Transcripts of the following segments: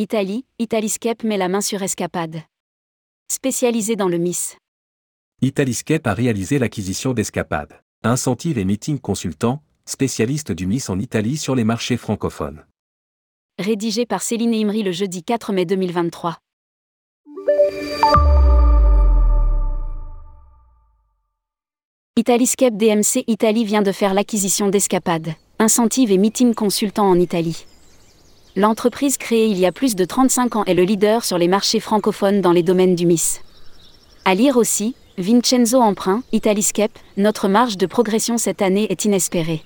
Italie, Italiscape met la main sur Escapade. Spécialisé dans le Miss. Italiscape a réalisé l'acquisition d'Escapade. Incentive et meeting consultant, spécialiste du Miss en Italie sur les marchés francophones. Rédigé par Céline Imri le jeudi 4 mai 2023. Italiscape DMC Italie vient de faire l'acquisition d'Escapade, Incentive et Meeting Consultant en Italie. L'entreprise créée il y a plus de 35 ans est le leader sur les marchés francophones dans les domaines du MIS. À lire aussi, Vincenzo Emprunt, Italiscape, notre marge de progression cette année est inespérée.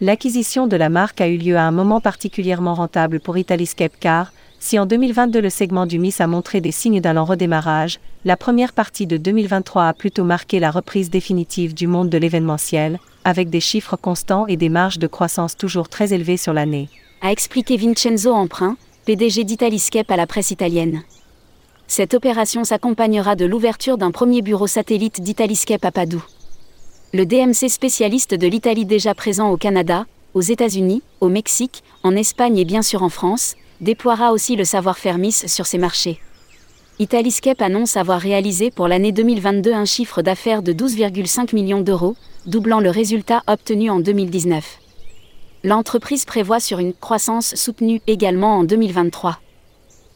L'acquisition de la marque a eu lieu à un moment particulièrement rentable pour Italiscape car, si en 2022 le segment du MIS a montré des signes d'un lent redémarrage, la première partie de 2023 a plutôt marqué la reprise définitive du monde de l'événementiel, avec des chiffres constants et des marges de croissance toujours très élevées sur l'année. A expliqué Vincenzo Emprunt, PDG d'Italiscape à la presse italienne. Cette opération s'accompagnera de l'ouverture d'un premier bureau satellite d'Italiscape à Padoue. Le DMC spécialiste de l'Italie déjà présent au Canada, aux États-Unis, au Mexique, en Espagne et bien sûr en France, déploiera aussi le savoir-faire Miss sur ces marchés. Italiscape annonce avoir réalisé pour l'année 2022 un chiffre d'affaires de 12,5 millions d'euros, doublant le résultat obtenu en 2019. L'entreprise prévoit sur une croissance soutenue également en 2023.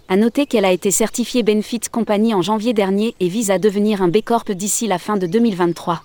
À noter qu'elle a été certifiée Benefit Company en janvier dernier et vise à devenir un B Corp d'ici la fin de 2023.